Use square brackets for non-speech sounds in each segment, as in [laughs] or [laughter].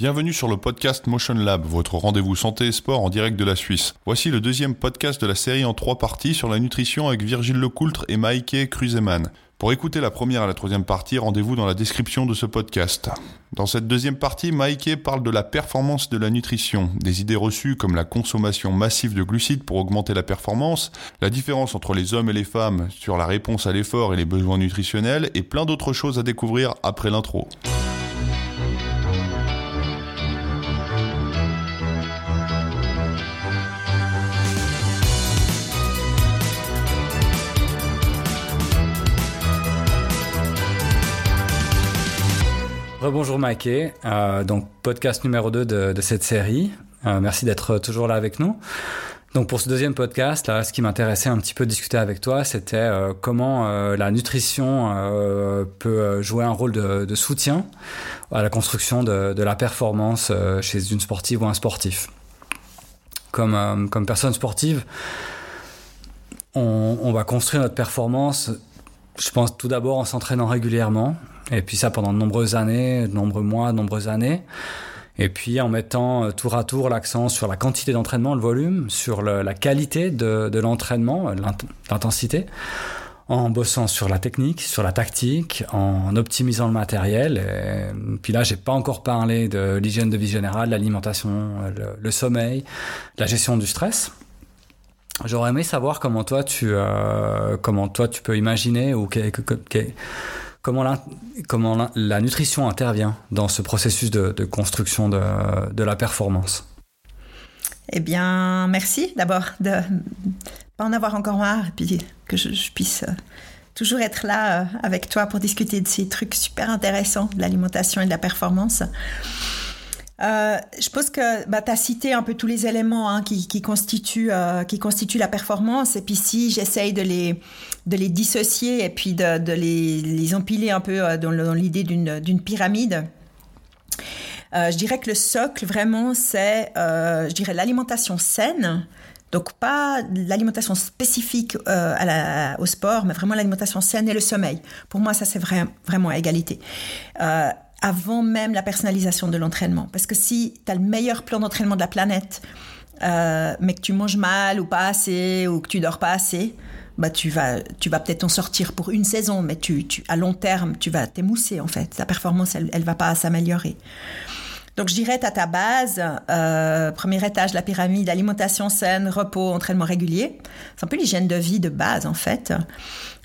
Bienvenue sur le podcast Motion Lab, votre rendez-vous santé et sport en direct de la Suisse. Voici le deuxième podcast de la série en trois parties sur la nutrition avec Virgile Lecoultre et Maike Kruseman. Pour écouter la première et la troisième partie, rendez-vous dans la description de ce podcast. Dans cette deuxième partie, Maike parle de la performance de la nutrition, des idées reçues comme la consommation massive de glucides pour augmenter la performance, la différence entre les hommes et les femmes sur la réponse à l'effort et les besoins nutritionnels, et plein d'autres choses à découvrir après l'intro. Bonjour Maké, euh, donc podcast numéro 2 de, cette série. Euh, merci d'être toujours là avec nous. Donc pour ce deuxième podcast, là, ce qui m'intéressait un petit peu de discuter avec toi, c'était euh, comment la nutrition peut jouer un rôle de, soutien à la construction de, la performance chez une sportive ou un sportif. Comme, comme personne sportive, on va construire notre performance, je pense tout d'abord en s'entraînant régulièrement, et puis ça pendant de nombreuses années, de nombreux mois, de nombreuses années. Et puis en mettant euh, tour à tour l'accent sur la quantité d'entraînement, le volume, sur la qualité de, l'entraînement, l'intensité, en bossant sur la technique, sur la tactique, en optimisant le matériel. Et puis là, j'ai pas encore parlé de l'hygiène de vie générale, l'alimentation, le, sommeil, la gestion du stress. J'aurais aimé savoir comment toi tu euh, comment toi tu peux imaginer ou Comment la, comment la, nutrition intervient dans ce processus de, construction de, de, la performance Eh bien, merci d'abord de pas en avoir encore marre et puis que je, puisse euh, toujours être là euh, avec toi pour discuter de ces trucs super intéressants de l'alimentation et de la performance. Euh, je pense que bah, tu as cité un peu tous les éléments hein, qui, qui, constituent, euh, qui constituent la performance. Et puis si j'essaye de les, dissocier et puis de, les, empiler un peu euh, dans, l'idée d'une pyramide, je dirais que le socle, vraiment, c'est, je dirais, l'alimentation saine. Donc pas l'alimentation spécifique au sport, mais vraiment l'alimentation saine et le sommeil. Pour moi, ça c'est vrai, vraiment à égalité. Avant même la personnalisation de l'entraînement. Parce que si tu as le meilleur plan d'entraînement de la planète, euh, mais que tu manges mal ou pas assez, ou que tu dors pas assez, bah tu vas, tu vas peut-être en sortir pour une saison, mais tu, tu, à long terme, tu vas t'émousser en fait. Ta performance, elle, elle va pas s'améliorer. Donc je dirais à ta base, euh, premier étage de la pyramide, alimentation saine, repos, entraînement régulier. C'est un peu l'hygiène de vie de base en fait,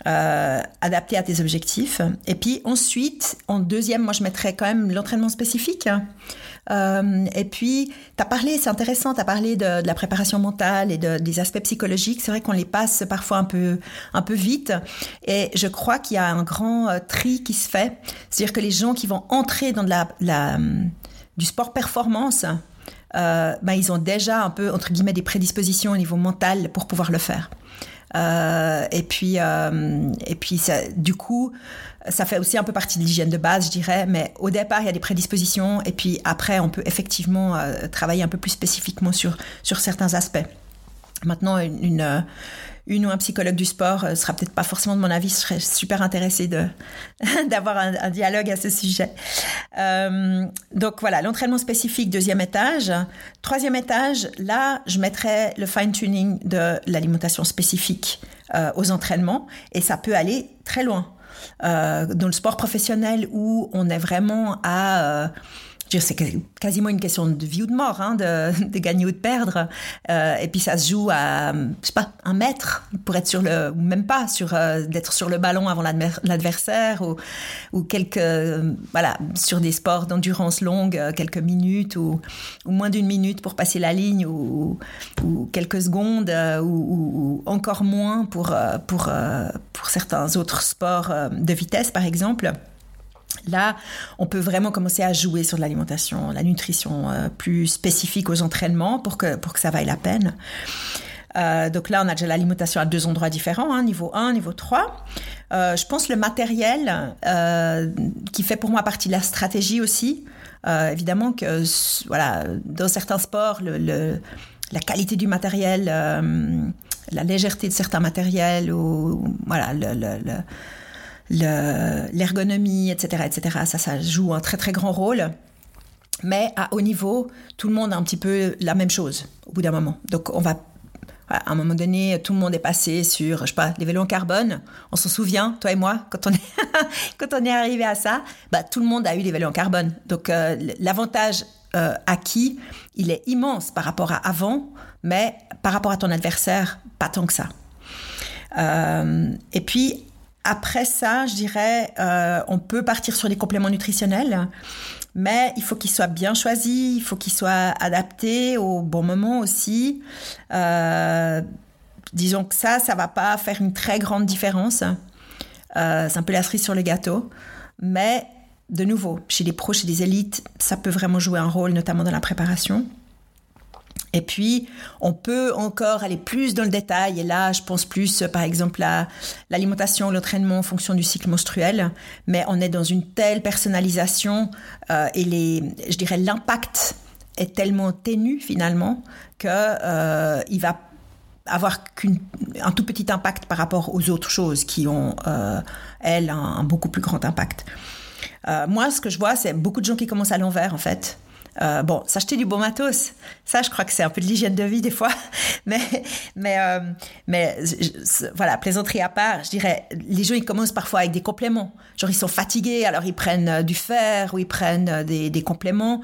euh, adapté à tes objectifs. Et puis ensuite, en deuxième, moi je mettrais quand même l'entraînement spécifique. Euh, et puis, tu as parlé, c'est intéressant, tu as parlé de, la préparation mentale et de, des aspects psychologiques. C'est vrai qu'on les passe parfois un peu, un peu vite. Et je crois qu'il y a un grand euh, tri qui se fait. C'est-à-dire que les gens qui vont entrer dans de la du sport performance, euh, ben, ils ont déjà un peu, entre guillemets, des prédispositions au niveau mental pour pouvoir le faire. Euh, et puis, euh, et puis ça, du coup, ça fait aussi un peu partie de l'hygiène de base, je dirais. Mais au départ, il y a des prédispositions, et puis après, on peut effectivement euh, travailler un peu plus spécifiquement sur sur certains aspects. Maintenant, une, une une ou un psychologue du sport euh, sera peut-être pas forcément de mon avis. Je serais super intéressée de [laughs] d'avoir un, dialogue à ce sujet. Euh, donc voilà, l'entraînement spécifique, deuxième étage. Troisième étage, là, je mettrais le fine-tuning de l'alimentation spécifique euh, aux entraînements et ça peut aller très loin. Dans le sport professionnel où on est vraiment à c'est quasiment une question de vie ou de mort, hein, [laughs] de, gagner ou de perdre. Euh, et puis ça se joue à, je pas, un mètre pour être sur le, ou même pas sur euh, d'être sur le ballon avant l'adversaire ou, quelques, voilà, sur des sports d'endurance longue, euh, quelques minutes ou, moins d'une minute pour passer la ligne ou, ou quelques secondes ou, ou, encore moins pour pour pour certains autres sports de vitesse par exemple. Là, on peut vraiment commencer à jouer sur l'alimentation, la nutrition euh, plus spécifique aux entraînements pour que, pour que ça vaille la peine. Euh, donc là, on a déjà l'alimentation à deux endroits différents, hein, niveau 1, niveau 3. Euh, je pense le matériel qui fait pour moi partie de la stratégie aussi. Évidemment que voilà, dans certains sports, la qualité du matériel, la légèreté de certains matériels ou voilà le, le l'ergonomie, etc., etc. Ça, ça joue un très très grand rôle. Mais à haut niveau, tout le monde a un petit peu la même chose au bout d'un moment. Donc on va à un moment donné, tout le monde est passé sur, je sais pas, les vélos en carbone. On s'en souvient, toi et moi, quand on est, [laughs] quand on est arrivé à ça, bah, tout le monde a eu les vélos en carbone. Donc, euh, l'avantage euh, acquis, il est immense par rapport à avant, mais par rapport à ton adversaire, pas tant que ça. Euh, et puis, après ça, je dirais, on peut partir sur des compléments nutritionnels mais il faut qu'il soit bien choisi, il faut qu'il soit adapté au bon moment aussi. Euh, disons que ça, ça va pas faire une très grande différence. Euh, c'est un peu la cerise sur le gâteau, mais de nouveau, chez les pros, chez les élites, ça peut vraiment jouer un rôle, notamment dans la préparation. Et puis, on peut encore aller plus dans le détail. Et là, je pense plus, par exemple, à l'alimentation, l'entraînement en fonction du cycle menstruel. Mais on est dans une telle personnalisation euh, et les, je dirais, l'impact est tellement ténu finalement que euh, il va avoir qu'un tout petit impact par rapport aux autres choses qui ont, euh, elles, un, beaucoup plus grand impact. Euh, moi, ce que je vois, c'est beaucoup de gens qui commencent à l'envers, en fait. Euh, bon, s'acheter du bon matos, ça, je crois que c'est un peu de l'hygiène de vie des fois. [laughs] mais, mais, euh, mais voilà, plaisanterie à part, je dirais, les gens, ils commencent parfois avec des compléments. Genre, ils sont fatigués, alors ils prennent euh, du fer ou ils prennent euh, des, des compléments,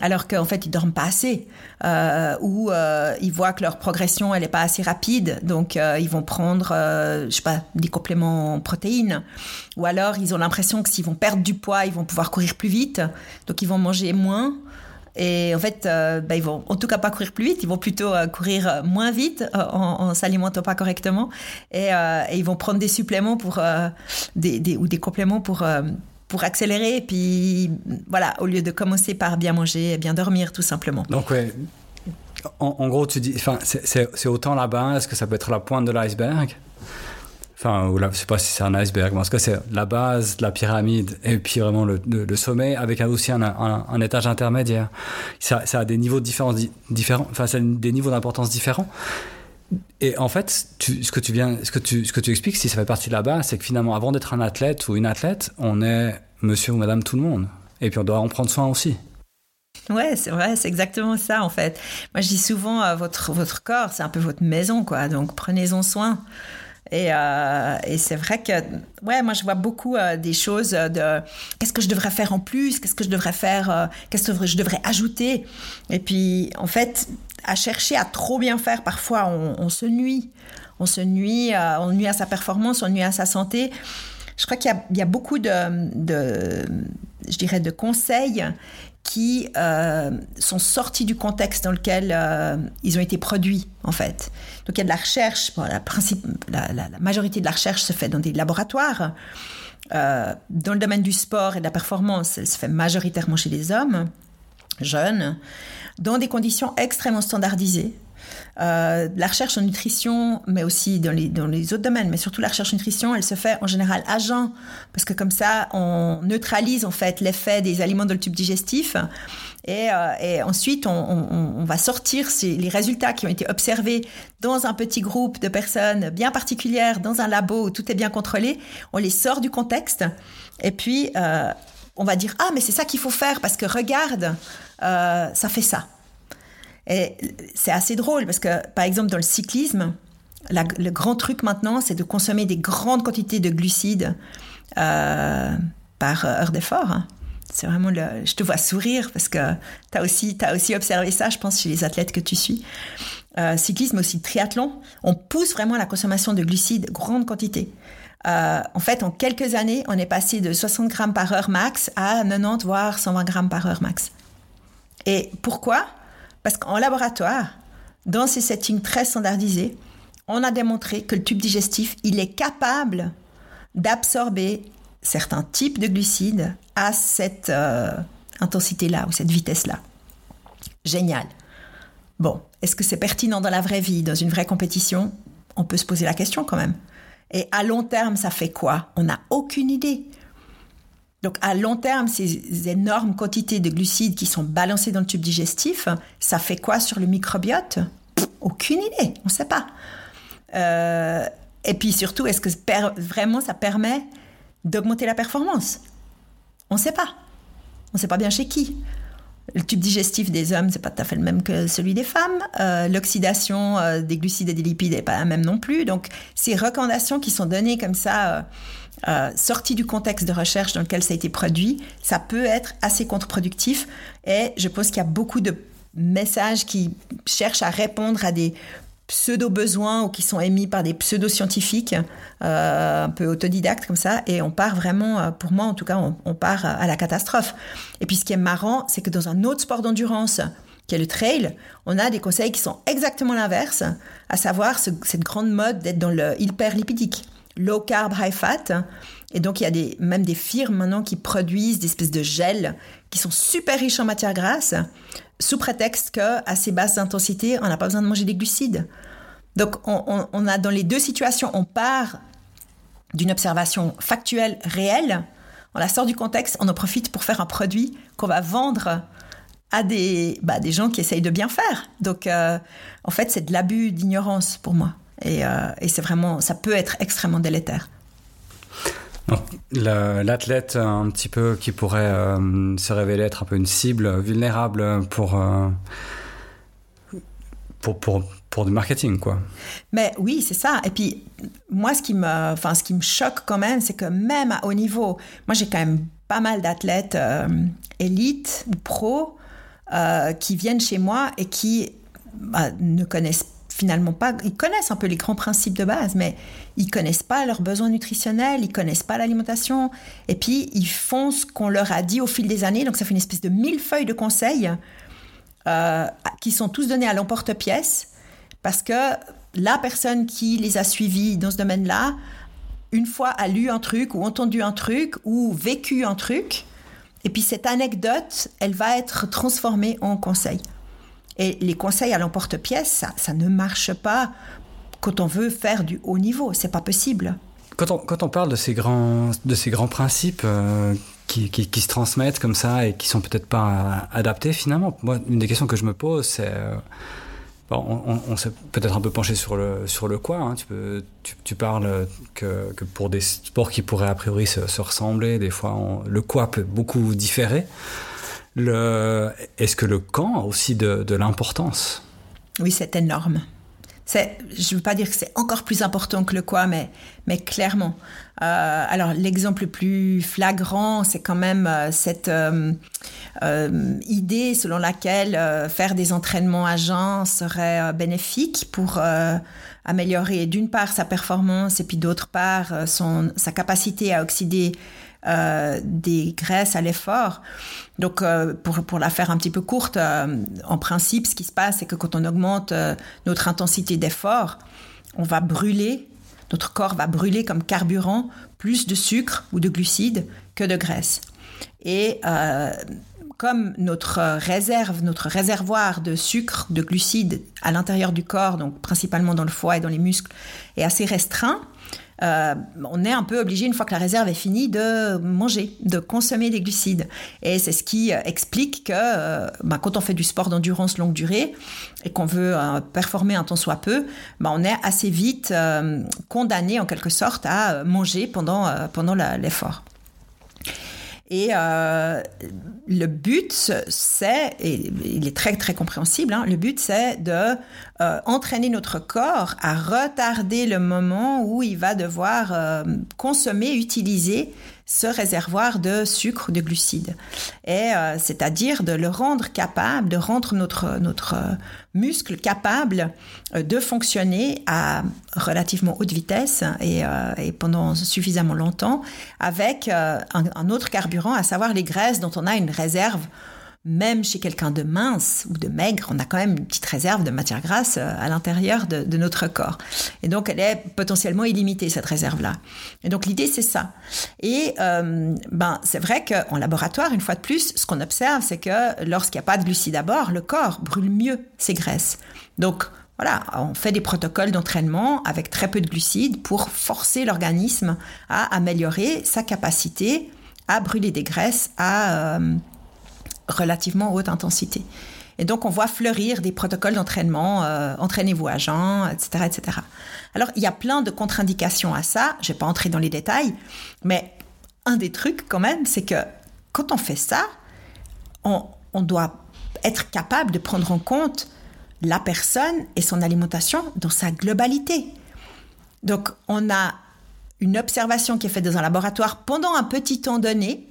alors qu'en fait, ils dorment pas assez. Euh, ou euh, ils voient que leur progression, elle est pas assez rapide, donc ils vont prendre, je sais pas, des compléments en protéines. Ou alors, ils ont l'impression que s'ils vont perdre du poids, ils vont pouvoir courir plus vite, donc ils vont manger moins. Et en fait, euh, bah, ils vont en tout cas pas courir plus vite, ils vont plutôt euh, courir euh, moins vite euh, en, en s'alimentant pas correctement. Et, ils vont prendre des suppléments pour des, ou des compléments pour pour accélérer. Et puis voilà, au lieu de commencer par bien manger et bien dormir, tout simplement. Donc ouais. En, en gros, tu dis, c'est autant la base que ça peut être la pointe de l'iceberg? Enfin, je sais pas si c'est un iceberg, mais en tout cas, c'est la base de la pyramide et puis vraiment le, sommet avec aussi un, étage intermédiaire. Ça, a des niveaux différents, différents enfin, des niveaux d'importance différents. Et en fait, ce, que tu expliques, si ça fait partie de la base, c'est que finalement, avant d'être un athlète ou une athlète, on est monsieur ou madame tout le monde. Et puis on doit en prendre soin aussi. Ouais, c'est exactement ça en fait. Moi, je dis souvent, euh, votre, votre corps, c'est un peu votre maison, quoi. Donc, prenez-en soin. Et, euh, et c'est vrai que, ouais, moi je vois beaucoup euh, des choses de qu'est-ce que je devrais faire en plus, qu'est-ce que je devrais faire, euh, qu'est-ce que je devrais ajouter? Et puis, en fait, à chercher à trop bien faire, parfois on, se nuit. On se nuit, on nuit à sa performance, on nuit à sa santé. Je crois qu'il y, a beaucoup de, je dirais, de conseils qui euh, sont sortis du contexte dans lequel euh, ils ont été produits, en fait. Donc il y a de la recherche, bon, la, principe, la, la, majorité de la recherche se fait dans des laboratoires. Euh, dans le domaine du sport et de la performance, elle se fait majoritairement chez les hommes jeunes, dans des conditions extrêmement standardisées. Euh, la recherche en nutrition, mais aussi dans les, autres domaines, mais surtout la recherche en nutrition, elle se fait en général à jeun, parce que comme ça, on neutralise en fait l'effet des aliments dans le tube digestif. Et, euh, ensuite, on, va sortir les résultats qui ont été observés dans un petit groupe de personnes bien particulières, dans un labo où tout est bien contrôlé. On les sort du contexte. Et puis, euh, on va dire, ah, mais c'est ça qu'il faut faire, parce que regarde, ça fait ça. Et c'est assez drôle parce que, par exemple, dans le cyclisme, le grand truc maintenant, c'est de consommer des grandes quantités de glucides euh, par heure d'effort. Hein. C'est vraiment le. Je te vois sourire parce que tu as aussi, aussi observé ça, je pense, chez les athlètes que tu suis. Euh, cyclisme aussi, triathlon, on pousse vraiment la consommation de glucides, grande quantité. Euh, en fait, en quelques années, on est passé de 60 grammes par heure max à 90 voire 120 grammes par heure max. Et pourquoi? Parce qu'en laboratoire, dans ces settings très standardisés, on a démontré que le tube digestif, il est capable d'absorber certains types de glucides à cette euh, intensité-là ou cette vitesse-là. Génial. Bon, est-ce que c'est pertinent dans la vraie vie, dans une vraie compétition? On peut se poser la question quand même. Et à long terme, ça fait quoi? On n'a aucune idée. Donc à long terme, ces énormes quantités de glucides qui sont balancées dans le tube digestif, ça fait quoi sur le microbiote? Aucune idée, on ne sait pas. Euh, et puis surtout, est-ce que vraiment ça permet d'augmenter la performance? On ne sait pas. On ne sait pas bien chez qui. Le tube digestif des hommes, c'est pas tout à fait le même que celui des femmes. Euh, L'oxydation euh, des glucides et des lipides n'est pas la même non plus. Donc, ces recommandations qui sont données comme ça, euh, sorties du contexte de recherche dans lequel ça a été produit, ça peut être assez contre-productif. Et je pense qu'il y a beaucoup de messages qui cherchent à répondre à des pseudo-besoins ou qui sont émis par des pseudo-scientifiques, euh, un peu autodidactes comme ça, et on part vraiment, euh, pour moi en tout cas, on, part à la catastrophe. Et puis ce qui est marrant, c'est que dans un autre sport d'endurance, qui est le trail, on a des conseils qui sont exactement l'inverse, à savoir ce, cette grande mode d'être dans le hyperlipidique, low carb, high fat. Et donc il y a des, même des firmes maintenant qui produisent des espèces de gels qui sont super riches en matières grasses, sous prétexte qu'à ces basses intensités, on n'a pas besoin de manger des glucides. Donc on, on, on, a dans les deux situations, on part d'une observation factuelle réelle, on la sort du contexte, on en profite pour faire un produit qu'on va vendre à des, bah, des gens qui essayent de bien faire. Donc euh, en fait c'est de l'abus d'ignorance pour moi. Et, euh, et c'est vraiment, ça peut être extrêmement délétère. L'athlète un petit peu qui pourrait euh, se révéler être un peu une cible vulnérable pour, euh, pour, pour, pour, du marketing, quoi. Mais oui, c'est ça. Et puis, moi, ce qui me, enfin, ce qui me choque quand même, c'est que même à haut niveau, moi, j'ai quand même pas mal d'athlètes euh, élites ou pros qui viennent chez moi et qui bah, ne connaissent pas finalement pas, ils connaissent un peu les grands principes de base, mais ils connaissent pas leurs besoins nutritionnels, ils connaissent pas l'alimentation, et puis ils font ce qu'on leur a dit au fil des années, donc ça fait une espèce de mille feuilles de conseils euh, qui sont tous donnés à l'emporte-pièce, parce que la personne qui les a suivis dans ce domaine-là, une fois a lu un truc ou entendu un truc ou vécu un truc, et puis cette anecdote, elle va être transformée en conseil. Et les conseils à l'emporte-pièce, ça, ne marche pas quand on veut faire du haut niveau. C'est pas possible. Quand on, quand on, parle de ces grands, de ces grands principes euh, qui, qui, se transmettent comme ça et qui sont peut-être pas adaptés finalement, moi, une des questions que je me pose, c'est. Euh, on, s'est peut-être un peu penché sur le, sur le quoi. Hein. Tu, peux, tu, parles que, que, pour des sports qui pourraient a priori se, se ressembler, des fois, le quoi peut beaucoup différer. Est-ce que le camp a aussi de, l'importance? Oui, c'est énorme. je ne veux pas dire que c'est encore plus important que le quoi, mais, clairement. Euh, alors, l'exemple le plus flagrant, c'est quand même euh, cette euh, idée selon laquelle faire des entraînements à jeun serait bénéfique pour améliorer d'une part sa performance et puis d'autre part son, sa capacité à oxyder euh, des graisses à l'effort. Donc, euh, pour, pour la faire un petit peu courte, euh, en principe, ce qui se passe, c'est que quand on augmente notre intensité d'effort, on va brûler, notre corps va brûler comme carburant plus de sucre ou de glucides que de graisse. Et comme notre réserve, notre réservoir de sucre, de glucides à l'intérieur du corps, donc principalement dans le foie et dans les muscles, est assez restreint, euh, on est un peu obligé, une fois que la réserve est finie, de manger, de consommer des glucides. Et c'est ce qui explique que euh, bah, quand on fait du sport d'endurance longue durée et qu'on veut euh, performer un temps soit peu, bah, on est assez vite euh, condamné en quelque sorte à manger pendant, pendant l'effort. Et euh, le but, c'est, et il est très très compréhensible, hein, le but c'est de euh, entraîner notre corps à retarder le moment où il va devoir euh, consommer, utiliser ce réservoir de sucre, de glucides. Et euh, c'est-à-dire de le rendre capable, de rendre notre, notre muscle capable euh, de fonctionner à relativement haute vitesse et, euh, et pendant suffisamment longtemps avec euh, un, autre carburant, à savoir les graisses dont on a une réserve même chez quelqu'un de mince ou de maigre, on a quand même une petite réserve de matière grasse à l'intérieur de, de, notre corps. Et donc, elle est potentiellement illimitée, cette réserve-là. Et donc, l'idée, c'est ça. Et euh, ben, c'est vrai qu'en laboratoire, une fois de plus, ce qu'on observe, c'est que lorsqu'il n'y a pas de glucides à bord, le corps brûle mieux ses graisses. Donc, voilà, on fait des protocoles d'entraînement avec très peu de glucides pour forcer l'organisme à améliorer sa capacité à brûler des graisses, à... Euh, relativement haute intensité. Et donc, on voit fleurir des protocoles d'entraînement, euh, entraînez-vous à etc., etc. Alors, il y a plein de contre-indications à ça. Je vais pas entrer dans les détails, mais un des trucs quand même, c'est que quand on fait ça, on, on doit être capable de prendre en compte la personne et son alimentation dans sa globalité. Donc, on a une observation qui est faite dans un laboratoire pendant un petit temps donné,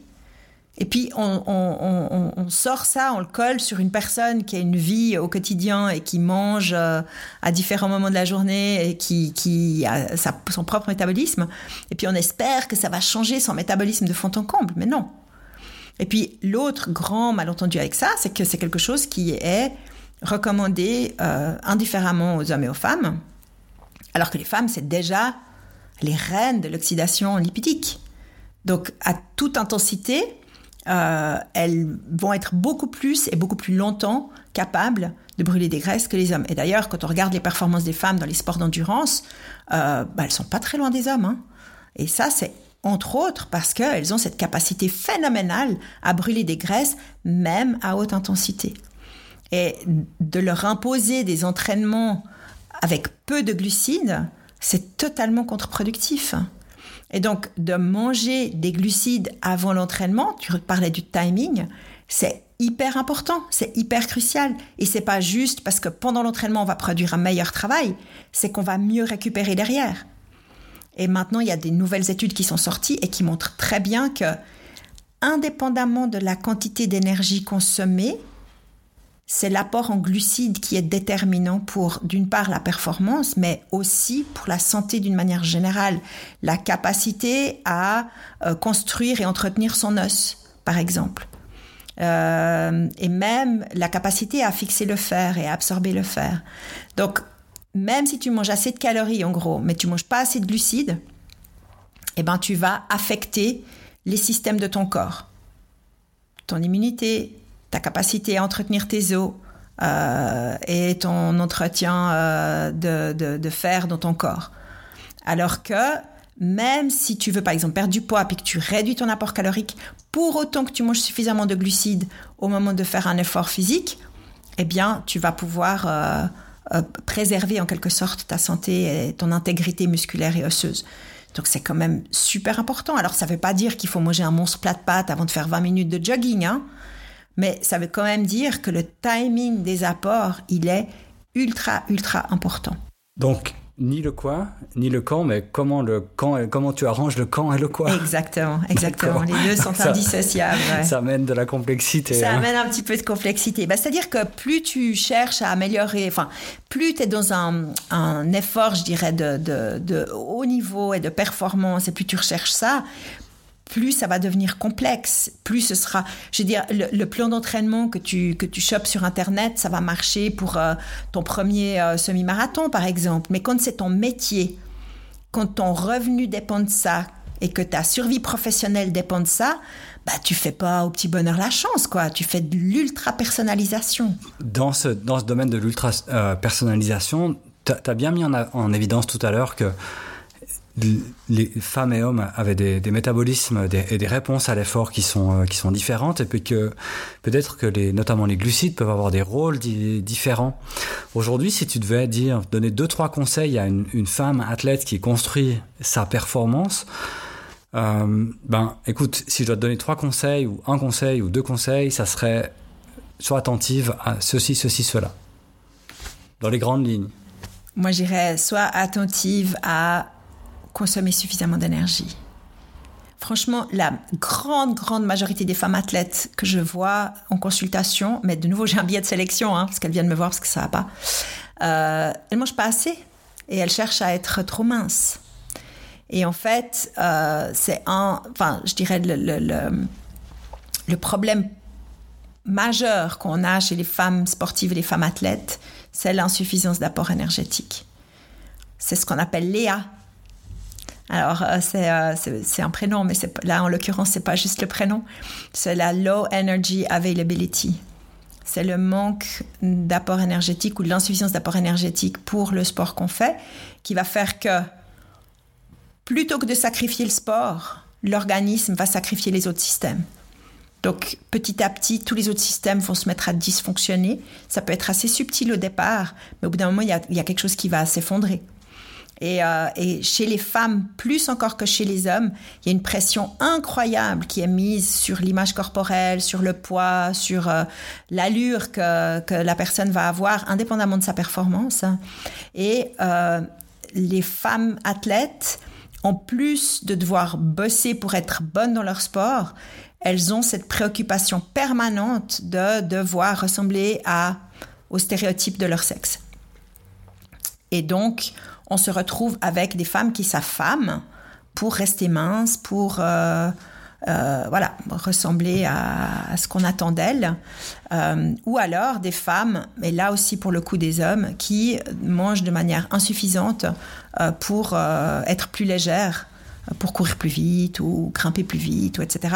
et puis on, sort ça, on le colle sur une personne qui a une vie au quotidien et qui mange euh, à différents moments de la journée et qui, a son propre métabolisme. Et puis on espère que ça va changer son métabolisme de fond en comble, mais non. Et puis l'autre grand malentendu avec ça, c'est que c'est quelque chose qui est recommandé euh, indifféremment aux hommes et aux femmes, alors que les femmes, c'est déjà les reines de l'oxydation lipidique. Donc à toute intensité, euh, elles vont être beaucoup plus et beaucoup plus longtemps capables de brûler des graisses que les hommes. Et d'ailleurs, quand on regarde les performances des femmes dans les sports d'endurance, euh, bah, elles sont pas très loin des hommes. Hein. Et ça, c'est entre autres parce qu'elles ont cette capacité phénoménale à brûler des graisses, même à haute intensité. Et de leur imposer des entraînements avec peu de glucides, c'est totalement contre-productif. Et donc, de manger des glucides avant l'entraînement, tu parlais du timing, c'est hyper important, c'est hyper crucial. Et c'est pas juste parce que pendant l'entraînement, on va produire un meilleur travail, c'est qu'on va mieux récupérer derrière. Et maintenant, il y a des nouvelles études qui sont sorties et qui montrent très bien que, indépendamment de la quantité d'énergie consommée, c'est l'apport en glucides qui est déterminant pour, d'une part, la performance, mais aussi pour la santé d'une manière générale. La capacité à euh, construire et entretenir son os, par exemple. Euh, et même la capacité à fixer le fer et à absorber le fer. Donc, même si tu manges assez de calories, en gros, mais tu manges pas assez de glucides, eh ben, tu vas affecter les systèmes de ton corps. Ton immunité, ta capacité à entretenir tes os euh, et ton entretien euh, de, de, fer dans ton corps. Alors que même si tu veux par exemple perdre du poids et que tu réduis ton apport calorique, pour autant que tu manges suffisamment de glucides au moment de faire un effort physique, eh bien tu vas pouvoir euh, préserver en quelque sorte ta santé et ton intégrité musculaire et osseuse. Donc c'est quand même super important. Alors ça ne veut pas dire qu'il faut manger un monstre plat de pâtes avant de faire 20 minutes de jogging, hein mais ça veut quand même dire que le timing des apports, il est ultra, ultra important. Donc, ni le quoi, ni le quand, mais comment le quand et comment tu arranges le quand et le quoi. Exactement, exactement. Les deux sont [laughs] indissociables. Ça amène de la complexité. Ça hein. amène un petit peu de complexité. Bah, C'est-à-dire que plus tu cherches à améliorer, enfin, plus tu es dans un, un, effort, je dirais, de, de, de haut niveau et de performance, et plus tu recherches ça, plus ça va devenir complexe, plus ce sera, je veux dire, le, plan d'entraînement que tu, que tu chopes sur Internet, ça va marcher pour euh, ton premier euh, semi-marathon, par exemple. Mais quand c'est ton métier, quand ton revenu dépend de ça et que ta survie professionnelle dépend de ça, bah, tu fais pas au petit bonheur la chance, quoi. Tu fais de l'ultra-personnalisation. Dans ce, dans ce domaine de l'ultra-personnalisation, tu as bien mis en, en évidence tout à l'heure que les femmes et hommes avaient des, métabolismes et des réponses à l'effort qui sont, euh, qui sont différentes et puis que peut-être que notamment les glucides peuvent avoir des rôles différents. Aujourd'hui, si tu devais dire, donner deux, trois conseils à une, femme athlète qui construit sa performance, euh, ben, écoute, si je dois te donner trois conseils ou un conseil ou deux conseils, ça serait sois attentive à ceci, ceci, cela. Dans les grandes lignes. Moi, j'irais sois attentive à consommer suffisamment d'énergie. Franchement, la grande, grande majorité des femmes athlètes que je vois en consultation, mais de nouveau, [laughs] j'ai un billet de sélection, hein, parce qu'elles viennent me voir parce que ça va pas, euh, elles mangent pas assez et elles cherchent à être trop minces. Et en fait, euh, c'est un, enfin, je dirais le, le, le problème majeur qu'on a chez les femmes sportives et les femmes athlètes, c'est l'insuffisance d'apport énergétique. C'est ce qu'on appelle l'EA, alors, euh, euh, c'est un prénom, mais là, en l'occurrence, c'est pas juste le prénom. C'est la Low Energy Availability. C'est le manque d'apport énergétique ou l'insuffisance d'apport énergétique pour le sport qu'on fait qui va faire que plutôt que de sacrifier le sport, l'organisme va sacrifier les autres systèmes. Donc petit à petit, tous les autres systèmes vont se mettre à dysfonctionner. Ça peut être assez subtil au départ, mais au bout d'un moment, il y a quelque chose qui va s'effondrer. Et, euh, et, chez les femmes, plus encore que chez les hommes, il y a une pression incroyable qui est mise sur l'image corporelle, sur le poids, sur euh, l'allure que, que, la personne va avoir, indépendamment de sa performance. Et euh, les femmes athlètes, en plus de devoir bosser pour être bonnes dans leur sport, elles ont cette préoccupation permanente de devoir ressembler à, aux stéréotypes de leur sexe. Et donc, on se retrouve avec des femmes qui s'affament pour rester minces, pour euh, euh, voilà, ressembler à, ce qu'on attend d'elles. Euh, ou alors des femmes, mais là aussi pour le coup des hommes, qui mangent de manière insuffisante euh, pour euh, être plus légères pour courir plus vite ou grimper plus vite, ou etc.,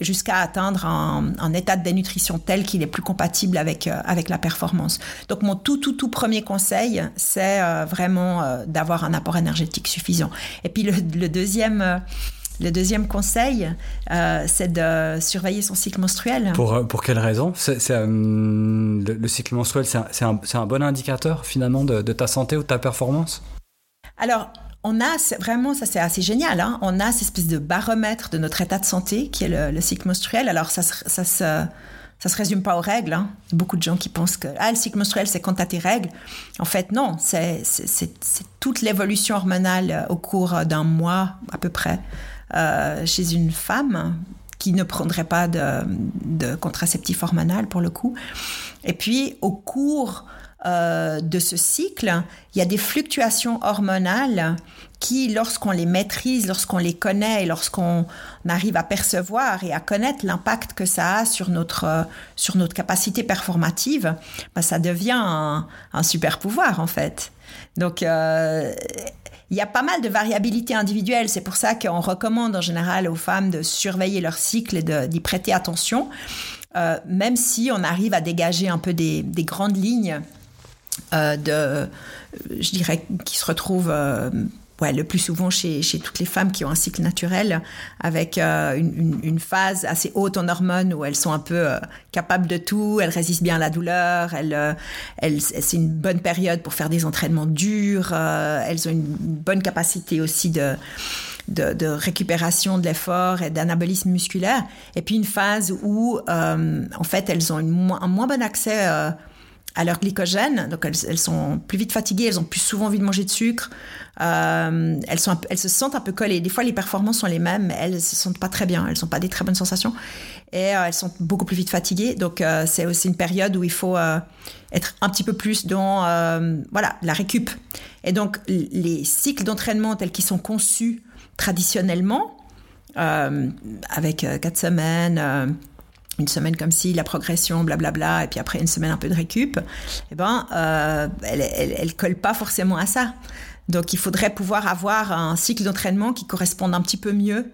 jusqu'à atteindre un, un, état de dénutrition tel qu'il est plus compatible avec, euh, avec la performance. Donc mon tout, tout, tout premier conseil, c'est euh, vraiment euh, d'avoir un apport énergétique suffisant. Et puis le, le deuxième... le deuxième conseil, euh, c'est de surveiller son cycle menstruel. Pour, pour quelle raison? Euh, le, le, cycle menstruel, c'est un, c'est, un, c'est un, bon indicateur finalement de, de ta santé ou de ta performance? Alors, on a vraiment, ça c'est assez génial, hein, on a cette espèce de baromètre de notre état de santé qui est le, le cycle menstruel. Alors ça, ça, ça se ça se résume pas aux règles. Hein. Beaucoup de gens qui pensent que ah, le cycle menstruel, c'est quand tu as tes règles. En fait, non, c'est, toute l'évolution hormonale au cours d'un mois à peu près euh, chez une femme qui ne prendrait pas de, de contraceptif hormonal pour le coup. Et puis, au cours euh, de ce cycle, il y a des fluctuations hormonales qui, lorsqu'on les maîtrise, lorsqu'on les connaît et lorsqu'on arrive à percevoir et à connaître l'impact que ça a sur notre, euh, sur notre capacité performative, ben, ça devient un, super pouvoir en fait. Donc, euh, il y a pas mal de variabilité individuelle. C'est pour ça qu'on recommande en général aux femmes de surveiller leur cycle et d'y prêter attention, même si on arrive à dégager un peu des, des grandes lignes de, je dirais, qui se retrouvent euh, le plus souvent chez, toutes les femmes qui ont un cycle naturel, avec euh, une, phase assez haute en hormones où elles sont un peu euh, capables de tout, elles résistent bien à la douleur, euh, c'est une bonne période pour faire des entraînements durs, euh, elles ont une bonne capacité aussi de, de, récupération de l'effort et d'anabolisme musculaire, et puis une phase où euh, en fait elles ont un moins bon accès à leur glycogène, donc elles, sont plus vite fatiguées, elles ont plus souvent envie de manger de sucre, euh, elles, se sentent un peu collées. Des fois, les performances sont les mêmes, mais elles se sentent pas très bien, elles sont pas des très bonnes sensations, et euh, elles sont beaucoup plus vite fatiguées. Donc, euh, c'est aussi une période où il faut être un petit peu plus dans voilà la récup. Et donc, les cycles d'entraînement tels qu'ils sont conçus traditionnellement, avec quatre semaines une semaine comme si, la progression, blablabla, et puis après une semaine un peu de récup, eh ben, euh, elle, elle, colle pas forcément à ça. Donc, il faudrait pouvoir avoir un cycle d'entraînement qui corresponde un petit peu mieux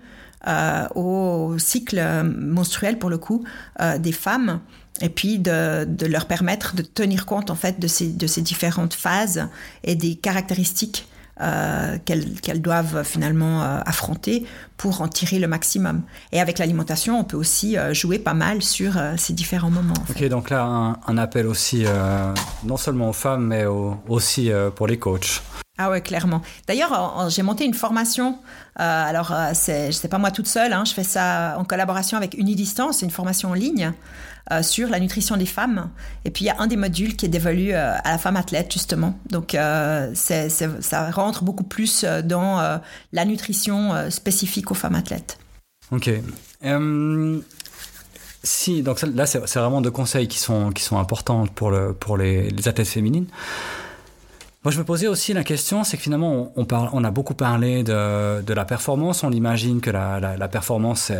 euh, au cycle menstruel, pour le coup, euh, des femmes, et puis de, de, leur permettre de tenir compte, en fait, de ces, de ces différentes phases et des caractéristiques euh, qu'elles qu doivent finalement euh, affronter pour en tirer le maximum. Et avec l'alimentation, on peut aussi euh, jouer pas mal sur ces différents moments. Fait. Ok, donc là, un, un appel aussi, non seulement aux femmes, mais au, aussi pour les coachs. Ah ouais, clairement. D'ailleurs, j'ai monté une formation. Alors, c'est pas moi toute seule. Hein, je fais ça en collaboration avec Unidistance. C'est une formation en ligne euh, sur la nutrition des femmes. Et puis, il y a un des modules qui est dévolu euh, à la femme athlète, justement. Donc, euh, ça rentre beaucoup plus dans la nutrition spécifique aux femmes athlètes. Ok. Si, donc là, c'est vraiment deux conseils qui sont, qui sont importants pour, le, pour les, les athlètes féminines. Moi, je me posais aussi la question, c'est que finalement, on, parle, on a beaucoup parlé de, la performance. On imagine que la, performance,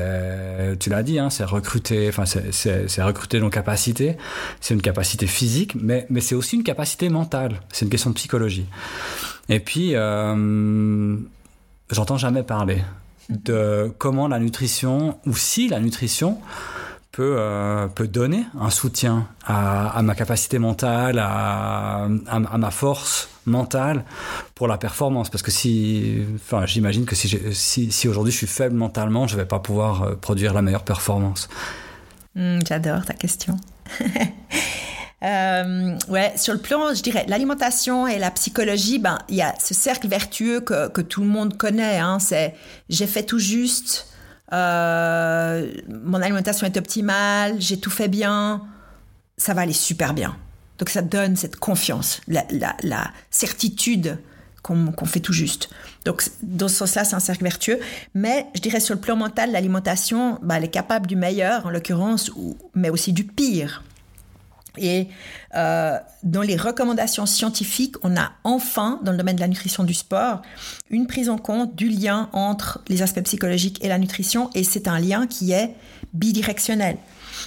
tu l'as dit, hein, c'est recruter, enfin, c'est recruter nos capacités. C'est une capacité physique, mais, c'est aussi une capacité mentale. C'est une question de psychologie. Et puis, euh, j'entends jamais parler de comment la nutrition, ou si la nutrition, peut, euh, donner un soutien à, ma capacité mentale, à, ma force mentale pour la performance. Parce que si, enfin, j'imagine que si, si, aujourd'hui je suis faible mentalement, je ne vais pas pouvoir euh, produire la meilleure performance. Mmh, J'adore ta question. [laughs] Euh, ouais, sur le plan, je dirais, l'alimentation et la psychologie, ben, il y a ce cercle vertueux que, que tout le monde connaît. Hein, c'est j'ai fait tout juste, euh, mon alimentation est optimale, j'ai tout fait bien, ça va aller super bien. Donc ça donne cette confiance, la, certitude qu'on fait tout juste. Donc, dans ce sens-là, c'est un cercle vertueux. Mais je dirais sur le plan mental, l'alimentation, bah, elle est capable du meilleur, en l'occurrence, mais aussi du pire. Et euh, dans les recommandations scientifiques, on a enfin, dans le domaine de la nutrition du sport, une prise en compte du lien entre les aspects psychologiques et la nutrition, et c'est un lien qui est bidirectionnel.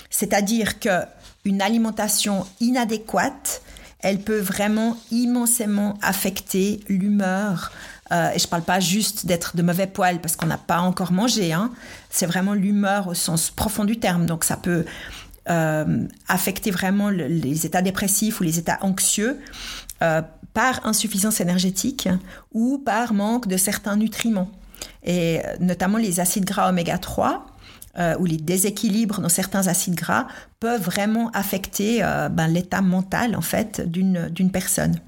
C'est-à-dire que une alimentation inadéquate elle peut vraiment immensément affecter l'humeur. Euh, et je ne parle pas juste d'être de mauvais poil parce qu'on n'a pas encore mangé. Hein. C'est vraiment l'humeur au sens profond du terme. Donc ça peut euh, affecter vraiment les états dépressifs ou les états anxieux euh, par insuffisance énergétique ou par manque de certains nutriments. Et notamment les acides gras oméga 3 euh, ou les déséquilibres dans certains acides gras peuvent vraiment affecter euh, ben, l'état mental en fait d'une personne.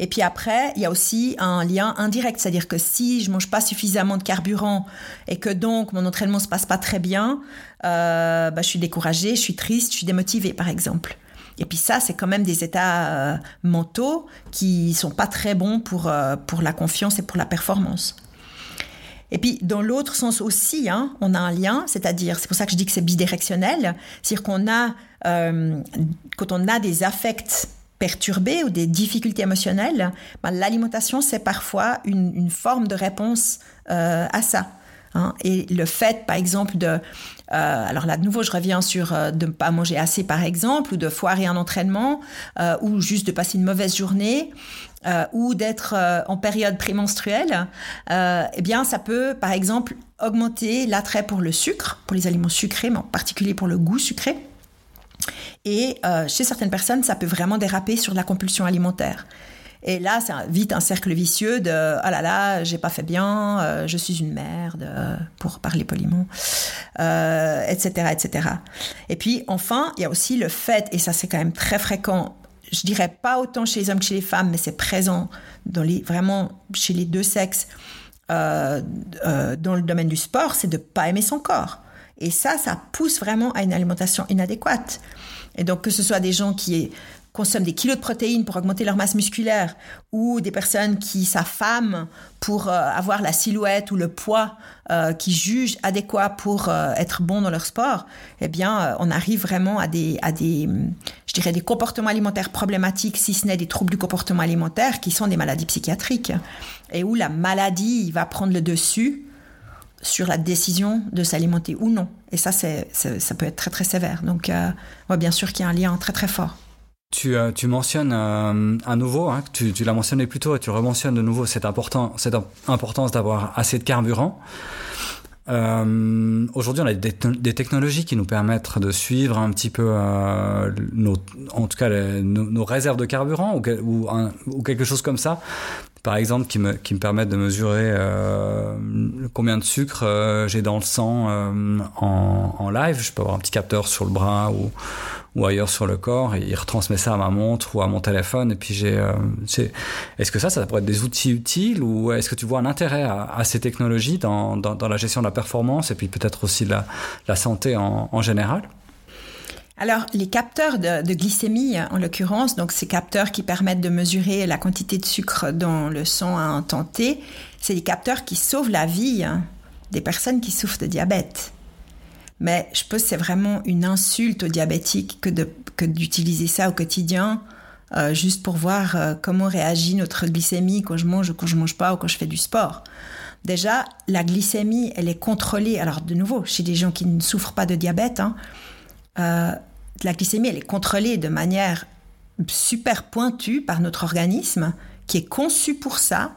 Et puis après, il y a aussi un lien indirect, c'est-à-dire que si je mange pas suffisamment de carburant et que donc mon entraînement se passe pas très bien, euh, ben, je suis découragée, je suis triste, je suis démotivée par exemple. Et puis ça, c'est quand même des états mentaux qui sont pas très bons pour, pour la confiance et pour la performance. Et puis, dans l'autre sens aussi, hein, on a un lien, c'est-à-dire, c'est pour ça que je dis que c'est bidirectionnel, c'est-à-dire qu'on a, euh, quand on a des affects perturbés ou des difficultés émotionnelles, ben, l'alimentation, c'est parfois une, forme de réponse euh, à ça. Hein. Et le fait, par exemple, de... Euh, alors là, de nouveau, je reviens sur de ne pas manger assez, par exemple, ou de foirer un entraînement, ou juste de passer une mauvaise journée, euh, ou d'être euh, en période prémenstruelle, euh, eh bien, ça peut, par exemple, augmenter l'attrait pour le sucre, pour les aliments sucrés, mais en particulier pour le goût sucré. Et chez certaines personnes, ça peut vraiment déraper sur la compulsion alimentaire. Et là, c'est vite un cercle vicieux de ah là là, j'ai pas fait bien, je suis une merde, pour parler poliment, etc., etc. Et puis enfin, il y a aussi le fait, et ça c'est quand même très fréquent je dirais pas autant chez les hommes que chez les femmes, mais c'est présent vraiment chez les deux sexes euh, euh, dans le domaine du sport, c'est de pas aimer son corps. Et ça, ça pousse vraiment à une alimentation inadéquate. Et donc que ce soit des gens qui consomment des kilos de protéines pour augmenter leur masse musculaire ou des personnes qui s'affament pour euh, avoir la silhouette ou le poids euh, qui jugent adéquat pour euh, être bons dans leur sport, eh bien, on arrive vraiment à des, à des, je dirais, des comportements alimentaires problématiques, si ce n'est des troubles du comportement alimentaire, qui sont des maladies psychiatriques, et où la maladie va prendre le dessus sur la décision de s'alimenter ou non. Et ça, c'est, ça peut être très, très sévère. Donc, on voit bien sûr qu'il y a un lien très, très fort. Tu, euh, tu mentionnes euh, à nouveau, hein, tu, l'as mentionné plus tôt et tu rementionnes de nouveau cette, important, cette importance d'avoir assez de carburant. Euh, Aujourd'hui, on a des, technologies qui nous permettent de suivre un petit peu, euh, nos, en tout cas, nos, réserves de carburant ou, quelque chose comme ça. Par exemple, qui me, permettent de mesurer euh, combien de sucre euh, j'ai dans le sang en, en, live. Je peux avoir un petit capteur sur le bras ou, ou ailleurs sur le corps il retransmet ça à ma montre ou à mon téléphone et puis j'ai euh, est-ce que ça ça pourrait être des outils utiles ou est-ce que tu vois un intérêt à, ces technologies dans, dans, la gestion de la performance et puis peut-être aussi la, la santé en, en général? Alors, les capteurs de, de, glycémie, en l'occurrence, donc ces capteurs qui permettent de mesurer la quantité de sucre dans le sang à un c'est des capteurs qui sauvent la vie hein, des personnes qui souffrent de diabète. Mais je pense que c'est vraiment une insulte aux diabétiques que, d'utiliser ça au quotidien, euh, juste pour voir euh, comment réagit notre glycémie quand je mange quand je mange pas ou quand je fais du sport. Déjà, la glycémie, elle est contrôlée. Alors, de nouveau, chez des gens qui ne souffrent pas de diabète, hein, euh, la glycémie, elle est contrôlée de manière super pointue par notre organisme, qui est conçu pour ça,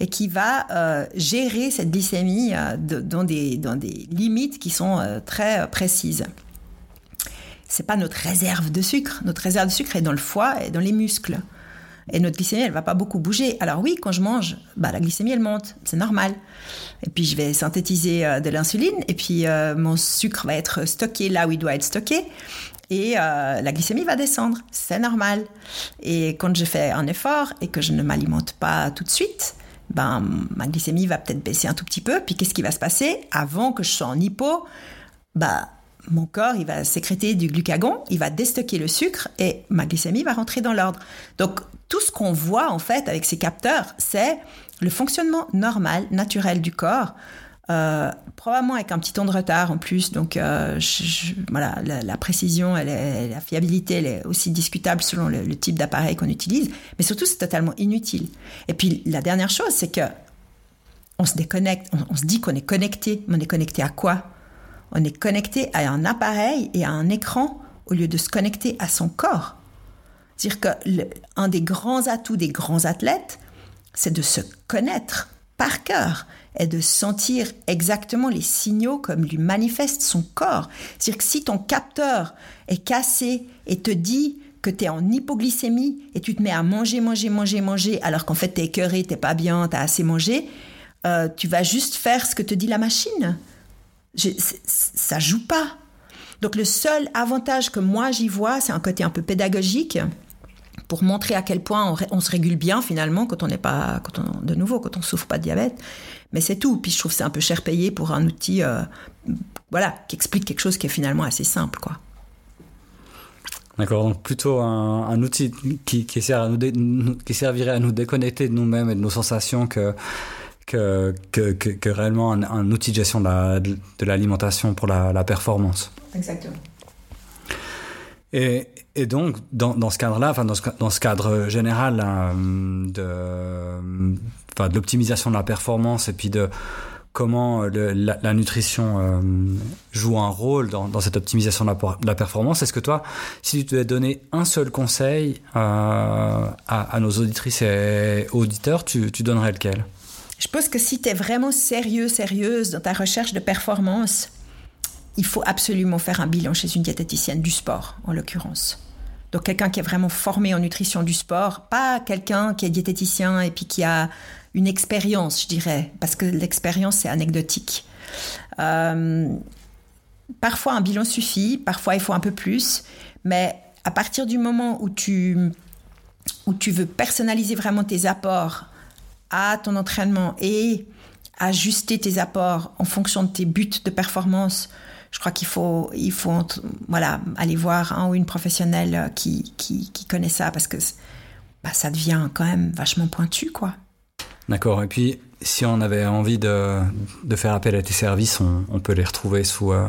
et qui va euh, gérer cette glycémie euh, dans, des, dans des limites qui sont euh, très précises. C'est pas notre réserve de sucre. Notre réserve de sucre est dans le foie et dans les muscles. Et notre glycémie, elle va pas beaucoup bouger. Alors oui, quand je mange, bah, la glycémie, elle monte. C'est normal. Et puis, je vais synthétiser de l'insuline. Et puis, mon sucre va être stocké là où il doit être stocké. et la glycémie va descendre. C'est normal. Et quand je fais un effort et que je ne m'alimente pas tout de suite, ben, ma glycémie va peut-être baisser un tout petit peu. Puis qu'est-ce qui va se passer avant que je sois en hypo? Bah, Mon corps, il va sécréter du glucagon, il va déstocker le sucre et ma glycémie va rentrer dans l'ordre. Donc, tout ce qu'on voit en fait avec ces capteurs, c'est le fonctionnement normal, naturel du corps. Euh, probablement avec un petit temps de retard en plus. Donc euh, voilà, la, précision, et la fiabilité, elle est aussi discutable selon le, type d'appareil qu'on utilise. Mais surtout, c'est totalement inutile. Et puis la dernière chose, c'est que on se déconnecte, on, se dit qu'on est connecté. Mais on est connecté à quoi? On est connecté à un appareil et à un écran au lieu de se connecter à son corps. C'est-à-dire qu'un des grands atouts des grands athlètes, c'est de se connaître par cœur est de sentir exactement les signaux comme lui manifeste son corps. C'est-à-dire que si ton capteur est cassé et te dit que tu es en hypoglycémie et tu te mets à manger, manger, manger, manger, alors qu'en fait tu es écœuré, t'es pas bien, tu as assez mangé, euh, tu vas juste faire ce que te dit la machine. Je, ça joue pas. Donc le seul avantage que moi j'y vois, c'est un côté un peu pédagogique pour montrer à quel point on, se régule bien finalement quand on n'est pas, quand on, de nouveau, quand on souffre pas de diabète. Mais c'est tout. Puis je trouve c'est un peu cher payé pour un outil, euh, voilà, qui explique quelque chose qui est finalement assez simple, quoi. D'accord, donc plutôt un, outil qui, qui, sert à nous qui servirait à nous déconnecter de nous-mêmes et de nos sensations que, que, que, que, réellement un, outil de gestion de l'alimentation pour la, la performance. Exactement. Et, et donc, dans, ce cadre-là, enfin dans ce, cadre général hein, de, l'optimisation de la performance et puis de comment la, nutrition euh, joue un rôle dans, cette optimisation de la, performance, est-ce que toi, si tu devais donner un seul conseil euh, à, à, nos auditrices et auditeurs, tu, tu donnerais lequel? Je pense que si tu es vraiment sérieux, sérieuse dans ta recherche de performance, il faut absolument faire un bilan chez une diététicienne du sport, en l'occurrence. Donc quelqu'un qui est vraiment formé en nutrition du sport, pas quelqu'un qui est diététicien et puis qui a une expérience, je dirais, parce que l'expérience c'est anecdotique. Euh, parfois un bilan suffit, parfois il faut un peu plus, mais à partir du moment où tu, où tu veux personnaliser vraiment tes apports à ton entraînement et ajuster tes apports en fonction de tes buts de performance, je crois qu'il faut, il faut voilà, aller voir un ou une professionnelle euh, qui, qui, connaît ça parce que bah, ça devient quand même vachement pointu, quoi. D'accord. Et puis, si on avait envie de, de faire appel à tes services, on, peut les retrouver sous. Euh,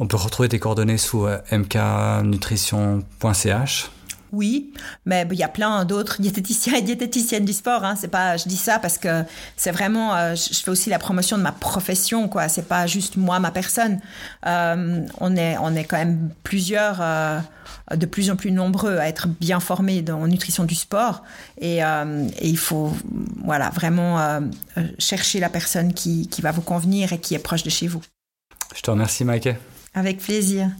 on peut retrouver tes coordonnées sous euh, mknutrition.ch. Oui, mais il y a plein d'autres diététiciens et diététiciennes du sport. Hein. C'est pas, je dis ça parce que c'est vraiment, euh, je fais aussi la promotion de ma profession, quoi. C'est pas juste moi, ma personne. Euh, on est, on est quand même plusieurs, euh, de plus en plus nombreux à être bien formés dans nutrition du sport, et, et il faut, voilà, vraiment chercher la personne qui, qui va vous convenir et qui est proche de chez vous. Je te remercie, Mike. Avec plaisir.